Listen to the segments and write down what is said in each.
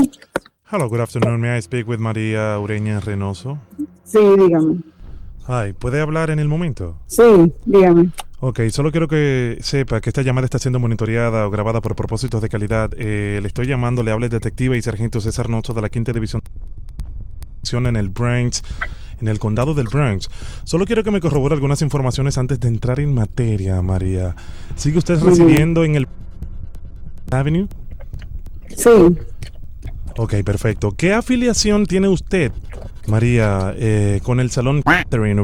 Hello. Hello, good afternoon. May I speak with María Ureña Reynoso? Sí, dígame. Hi, ¿puede hablar en el momento? Sí, dígame. Ok, solo quiero que sepa que esta llamada está siendo monitoreada o grabada por propósitos de calidad. Eh, le estoy llamando, le habla el detective y sargento César Noto de la Quinta División en el Bronx, en el condado del Bronx. Solo quiero que me corrobore algunas informaciones antes de entrar en materia, María. ¿Sigue usted residiendo en el Avenue? Sí. Ok, perfecto. ¿Qué afiliación tiene usted, María, eh, con el Salón Catherine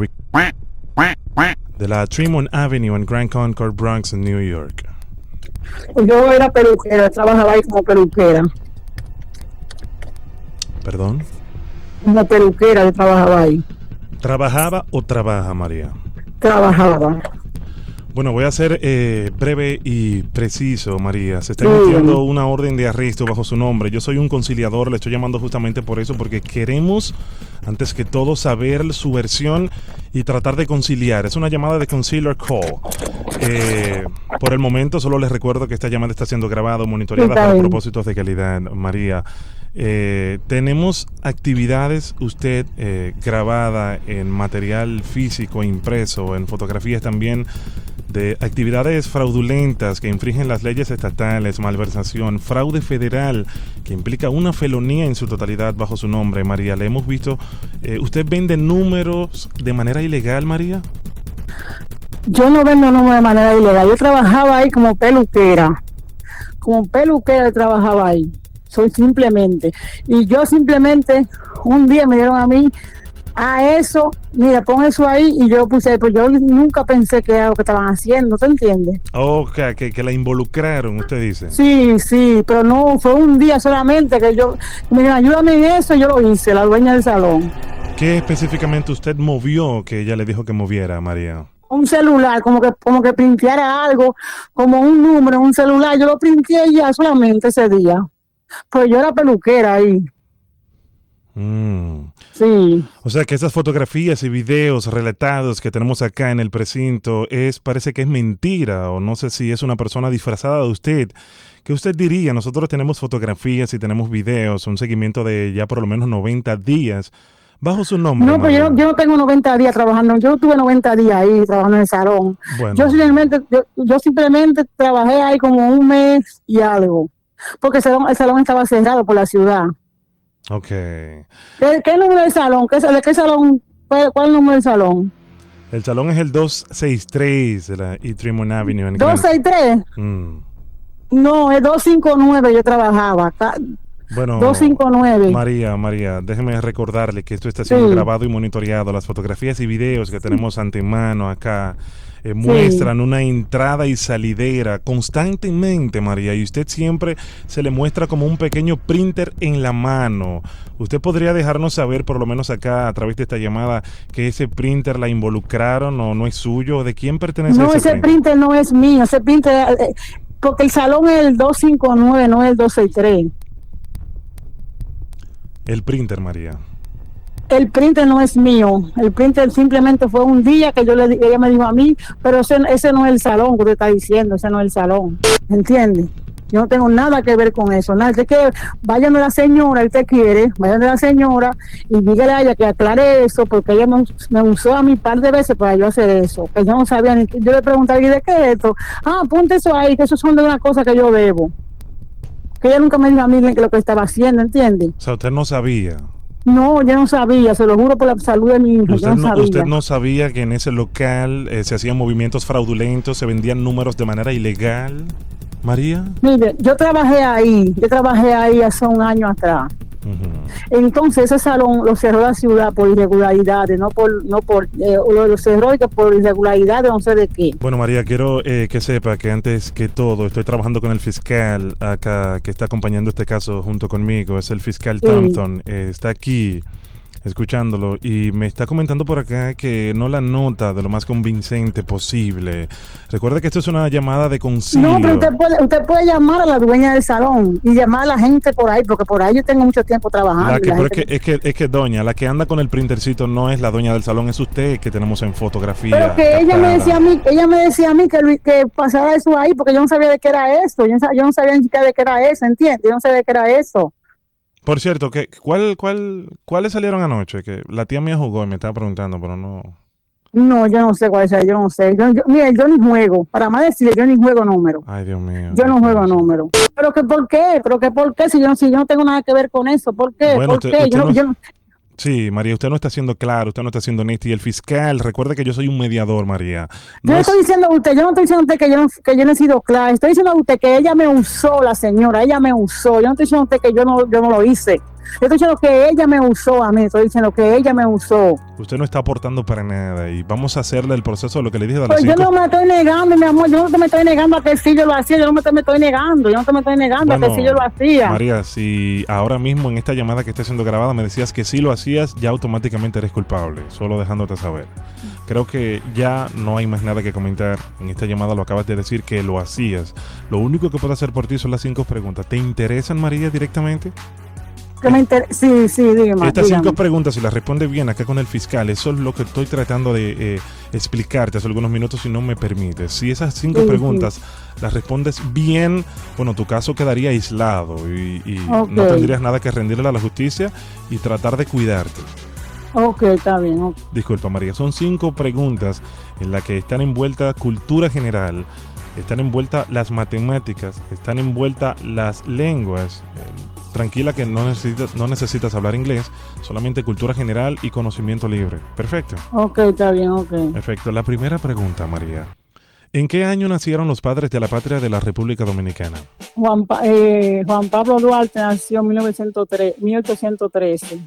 de la Tremont Avenue en Grand Concord, Bronx, en New York? Yo era peluquera, trabajaba ahí como peluquera. Perdón. Como peluquera, yo trabajaba ahí. ¿Trabajaba o trabaja, María? Trabajaba. Bueno, voy a ser eh, breve y preciso, María. Se está emitiendo una orden de arresto bajo su nombre. Yo soy un conciliador, le estoy llamando justamente por eso, porque queremos, antes que todo, saber su versión y tratar de conciliar. Es una llamada de conciliar call. Eh, por el momento, solo les recuerdo que esta llamada está siendo grabada, monitoreada para propósitos de calidad, María. Eh, tenemos actividades, usted eh, grabada en material físico, impreso, en fotografías también, de actividades fraudulentas que infringen las leyes estatales, malversación, fraude federal, que implica una felonía en su totalidad bajo su nombre, María. Le hemos visto, eh, ¿usted vende números de manera ilegal, María? Yo no vendo número de manera ilegal. Yo trabajaba ahí como peluquera. Como peluquera trabajaba ahí. Soy simplemente. Y yo simplemente, un día me dieron a mí a eso, mira, pon eso ahí y yo puse, pues yo nunca pensé que era lo que estaban haciendo, ¿te entiendes? Oh, que, que, que la involucraron, usted dice. Sí, sí, pero no, fue un día solamente que yo, dijeron, ayúdame en eso, y yo lo hice, la dueña del salón. ¿Qué específicamente usted movió que ella le dijo que moviera, María? Un celular, como que, como que printeara algo, como un número, un celular, yo lo printé ya solamente ese día. Pues yo era peluquera ahí, Mm. sí. O sea que esas fotografías y videos relatados que tenemos acá en el precinto es parece que es mentira o no sé si es una persona disfrazada de usted. ¿Qué usted diría? Nosotros tenemos fotografías y tenemos videos, un seguimiento de ya por lo menos 90 días bajo su nombre. No, pues yo, yo no tengo 90 días trabajando, yo tuve 90 días ahí trabajando en el salón. Bueno, Yo simplemente, yo, yo simplemente trabajé ahí como un mes y algo, porque el salón, el salón estaba cerrado por la ciudad. Ok. ¿Qué, qué número del salón? ¿Qué, ¿De qué salón? ¿Cuál, cuál es el número del salón? El salón es el 263 de la E. Tremont Avenue. En Grand- 263. Mm. No, es 259 yo trabajaba. Bueno, 259. María, María, déjeme recordarle que esto está siendo Sí. grabado y monitoreado. Las fotografías y videos que tenemos antemano acá eh, muestran una entrada y salidera constantemente, María, y usted siempre se le muestra como un pequeño printer en la mano. ¿Usted podría dejarnos saber, por lo menos acá a través de esta llamada, que ese printer la involucraron o no es suyo? ¿De quién pertenece No, ese, ese printer? printer no es mío, ese printer, eh, porque el salón es el 259, no es el 263. El printer, María. El printer no es mío, el printer simplemente fue un día que yo le ella me dijo a mí, pero ese, no es el salón que usted está diciendo, ese no es el salón, ¿entiende? Yo no tengo nada que ver con eso, nada, usted que vayan de la señora, usted quiere, vayan de la señora y dígale a ella que aclare eso, porque ella me, me usó a mí un par de veces para yo hacer eso, que yo no sabía ni, yo le preguntaba, ¿y de qué es esto? Ah, ponte eso ahí, que eso son de una cosa que yo debo. Que ella nunca me dijo a mí lo que estaba haciendo, ¿entiende? O sea, usted no sabía. No, yo no sabía, se lo juro por la salud de mi hijo, Usted no, no, sabía. usted no sabía que en ese local eh, se hacían movimientos fraudulentos, se vendían números de manera ilegal, María. Mire, yo trabajé ahí, yo trabajé ahí hace un año atrás. Entonces ese salón lo cerró la ciudad por irregularidades, no por, no por, eh, lo, cerró y que por irregularidades no sé de qué. Bueno, María, quiero eh, que sepa que antes que todo estoy trabajando con el fiscal acá que está acompañando este caso junto conmigo. Es el fiscal Sí. Thompson. eh, está aquí escuchándolo y me está comentando por acá que no la nota de lo más convincente posible. Recuerda que esto es una llamada de concilio. No, pero usted puede, usted puede llamar a la dueña del salón y llamar a la gente por ahí, porque por ahí yo tengo mucho tiempo trabajando. La y que, la pero es, que, es, que, es que, doña, la que anda con el printercito no es la doña del salón, es usted que tenemos en fotografía. Pero que ella me decía a mí, ella me decía a mí que, que pasara eso ahí, porque yo no sabía de qué era eso, yo no, sab- yo no sabía ni siquiera de qué era eso, ¿entiendes? Yo no sabía de qué era eso. Por cierto, ¿qué, cuál, cuál, ¿cuáles salieron anoche? Que la tía mía jugó y me estaba preguntando, pero no. No, yo no sé cuál es, yo no sé. Yo, yo, mira, yo ni juego. Para más decirle, yo ni juego número. Ay, Dios mío. Yo no juego número. Pero que por qué, pero que por qué si yo, si yo no tengo nada que ver con eso, ¿por qué? Bueno, ¿Por usted- qué? usted Yo, no- no- yo no- Sí, María, usted no está siendo claro, usted no está siendo honesta. Y el fiscal, recuerde que yo soy un mediador, María. yo No es- estoy diciendo a usted, yo no estoy diciendo a usted que yo no, que yo no he sido clara, estoy diciendo a usted que ella me usó, la señora, ella me usó. Yo no estoy diciendo a usted que yo no, yo no lo hice. Yo estoy diciendo que ella me usó a mí, estoy diciendo que ella me usó. usted no está aportando para nada. Y vamos a hacerle el proceso de lo que le dije de las Pues yo no me estoy negando, mi amor, yo no te me estoy negando a que sí yo lo hacía, yo no me te me estoy negando, yo no te me estoy negando a que sí yo lo hacía. María, si ahora mismo en esta llamada que está siendo grabada me decías que sí lo hacías, ya automáticamente eres culpable, solo dejándote saber. Creo que ya no hay más nada que comentar. En esta llamada lo acabas de decir que lo hacías. Lo único que puedo hacer por ti son las cinco preguntas. ¿Te interesan, María, directamente? Que me inter- Sí, sí, dígame. Estas dígame. cinco preguntas, si las respondes bien acá con el fiscal, eso es lo que estoy tratando de eh, explicarte hace algunos minutos, si no me permites. Si esas cinco Sí, sí. preguntas las respondes bien, bueno, tu caso quedaría aislado y, y Ok. no tendrías nada que rendirle a la justicia y tratar de cuidarte. Ok, está bien. ok. Disculpa, María, son cinco preguntas en las que están envueltas cultura general, están envueltas las matemáticas, están envueltas las lenguas. Tranquila que no necesitas, no necesitas hablar inglés, solamente cultura general y conocimiento libre. Perfecto. Ok, está bien, ok. Perfecto. La primera pregunta, María. ¿En qué año nacieron los padres de la patria de la República Dominicana? Juan, Pa- eh, Juan Pablo Duarte nació en 1903, 1813.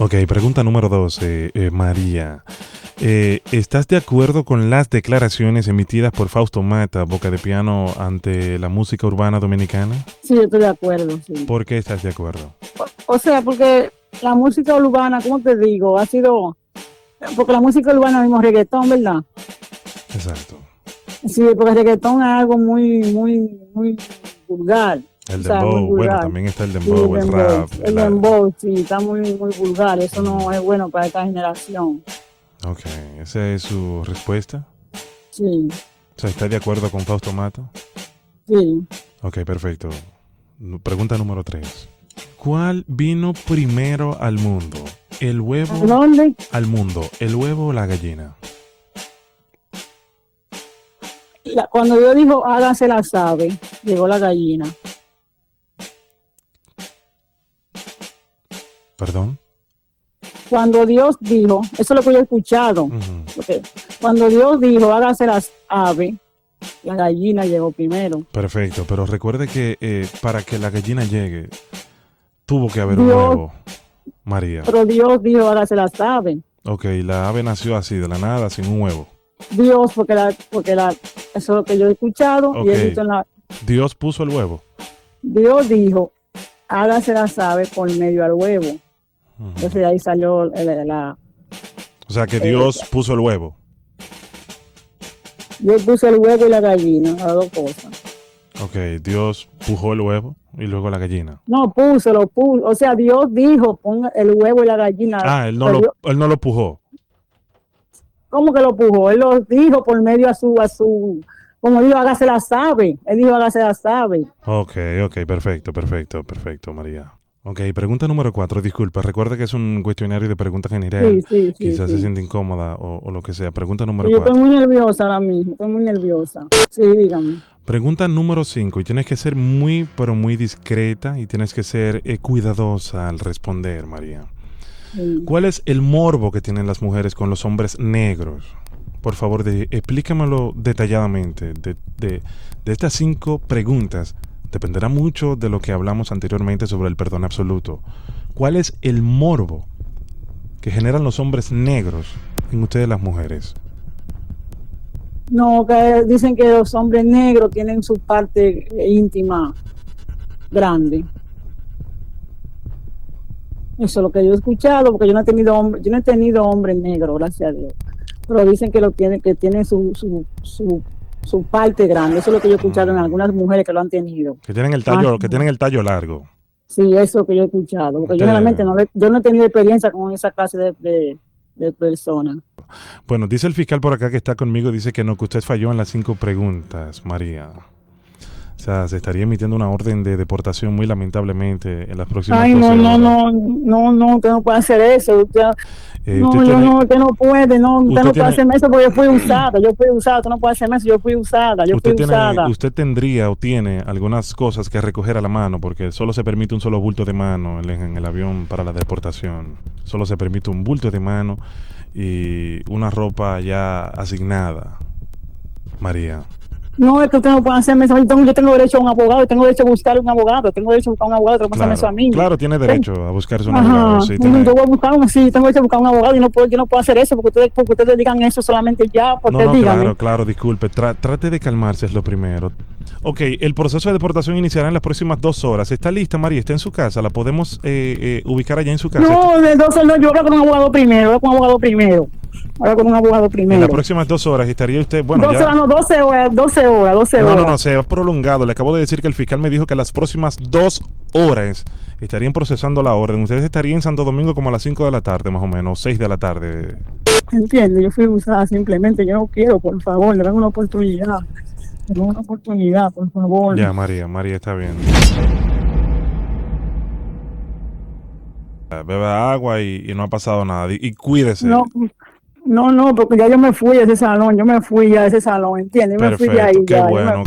Ok, pregunta número dos, eh, eh, María. Eh, ¿Estás de acuerdo con las declaraciones emitidas por Fausto Mata, Boca de Piano, ante la música urbana dominicana? Sí, yo estoy de acuerdo, sí. ¿Por qué estás de acuerdo? O sea, porque la música urbana, ¿cómo te digo? Ha sido... Porque la música urbana es mismo reggaetón, ¿verdad? Exacto. Sí, porque el reggaetón es algo muy, muy, muy vulgar. El O sea, dembow, bueno, también está el Sí, dembow, el dembow. rap. El dembow, sí, está muy, muy vulgar. Eso no es bueno para esta generación. Ok, esa es su respuesta. Sí, O sea, ¿está de acuerdo con Fausto Mata? sí. Ok, perfecto. Pregunta número tres. ¿Cuál vino primero al mundo? ¿El huevo ¿A dónde? al mundo? ¿El huevo o la gallina? La- cuando Dios dijo, hágase la sabe, llegó la gallina. ¿Perdón? Cuando Dios dijo, eso es lo que yo he escuchado, cuando Dios dijo, hágase las ave, la gallina llegó primero. Perfecto, pero recuerde que eh, para que la gallina llegue, tuvo que haber un huevo, María. Pero Dios dijo, hágase las ave. Ok, la ave nació así, de la nada, sin un huevo. Dios, porque la, porque la, eso es lo que yo he escuchado y he visto en la, Dios puso el huevo. Dios dijo, hágase las ave por medio al huevo. Entonces de ahí salió el- la, O sea que Eh, Dios puso el huevo. yo puse el huevo y la gallina, las dos cosas. Ok, Dios pujó el huevo y luego la gallina. No, puso, lo puso. O sea, Dios dijo, ponga el huevo y la gallina. Ah, él no, lo, Dios- él no lo pujó. ¿Cómo que lo puso? Él lo dijo por medio a su, a su, como dijo, hágase la sabe. Él dijo, hágase la sabe. Ok, ok, perfecto, perfecto, perfecto, María. Ok, pregunta número cuatro, disculpa, recuerda que es un cuestionario de preguntas general. Sí, sí, sí. Quizás se siente incómoda o, o lo que sea. Pregunta número Yo estoy cuatro. muy nerviosa ahora mismo, estoy muy nerviosa. Sí, dígame. Pregunta número 5 y tienes que ser muy, pero muy discreta y tienes que ser eh, cuidadosa al responder, María. ¿Cuál es el morbo que tienen las mujeres con los hombres negros? Por favor, de, explícamelo detalladamente. De, de- de estas cinco preguntas dependerá mucho de lo que hablamos anteriormente sobre el perdón absoluto. ¿Cuál es el morbo que generan los hombres negros en ustedes las mujeres? No, que dicen que los hombres negros tienen su parte íntima grande. Eso es lo que yo he escuchado, porque yo no he tenido hombre, yo no he tenido hombre negro, gracias a Dios. Pero dicen que lo tiene, que tiene su, su, su, su parte grande. Eso es lo que yo he escuchado en algunas mujeres que lo han tenido. Que tienen el tallo, Ah. que tienen el tallo largo. Sí, eso es lo que yo he escuchado. Porque yo realmente no, yo no he tenido experiencia con esa clase de, de, de personas. Bueno, dice el fiscal por acá que está conmigo, dice que no, que usted falló en las cinco preguntas, María. O sea, se estaría emitiendo una orden de deportación muy lamentablemente en las próximas Ay, no, 12 no, no, no, no, usted no puede hacer eso. Usted, Eh, no, usted yo tiene- no, usted no puede, no, usted, Usted no tiene- puede hacerme eso porque yo fui usada, yo fui usada, usted no puede hacerme eso, yo fui usada, yo usted, fui tiene, usada. usted tendría o tiene algunas cosas que recoger a la mano, porque solo se permite un solo bulto de mano en, en el avión para la deportación. Solo se permite un bulto de mano y una ropa ya asignada. María. No, es que usted no puede hacerme eso, yo yo tengo derecho a un abogado, tengo derecho a buscar un abogado, tengo derecho a buscar un abogado, tengo que hacerme eso a Claro, mí. claro, tiene derecho a buscarse un Ajá, abogado. sí, yo voy a buscar un, sí, tengo derecho a buscar un abogado y no puedo, yo no puedo hacer eso porque ustedes, porque ustedes digan eso solamente ya, porque No, no, díganme. claro, claro, disculpe. Tra- trate de calmarse, es lo primero. Ok, el proceso de deportación iniciará en las próximas dos horas. ¿Está lista, María? ¿Está en su casa? ¿La podemos eh, eh, ubicar allá en su casa? No, de dos no, yo hablo con un abogado primero, hablo con un abogado primero. Hablo con un abogado En primero. las próximas dos horas estaría usted, bueno, 12 ya... horas, no, 12 horas, 12 horas, 12 No, horas. no, no, se ha prolongado. Le acabo de decir que el fiscal me dijo que las próximas dos horas estarían procesando la orden. Ustedes estarían en Santo Domingo como a las 5 de la tarde, más o menos, 6 de la tarde. Entiende, yo fui usada simplemente, yo no quiero, por favor, le dan una oportunidad. Le dan una oportunidad, por favor. Ya, María, María está bien. Beba agua y, y no ha pasado nada. Y, y cuídese. No, no, no, porque ya yo me fui de ese salón, yo me fui ya de ese salón, ¿entiendes? Yo me fui de ahí qué ya. yo me- bueno.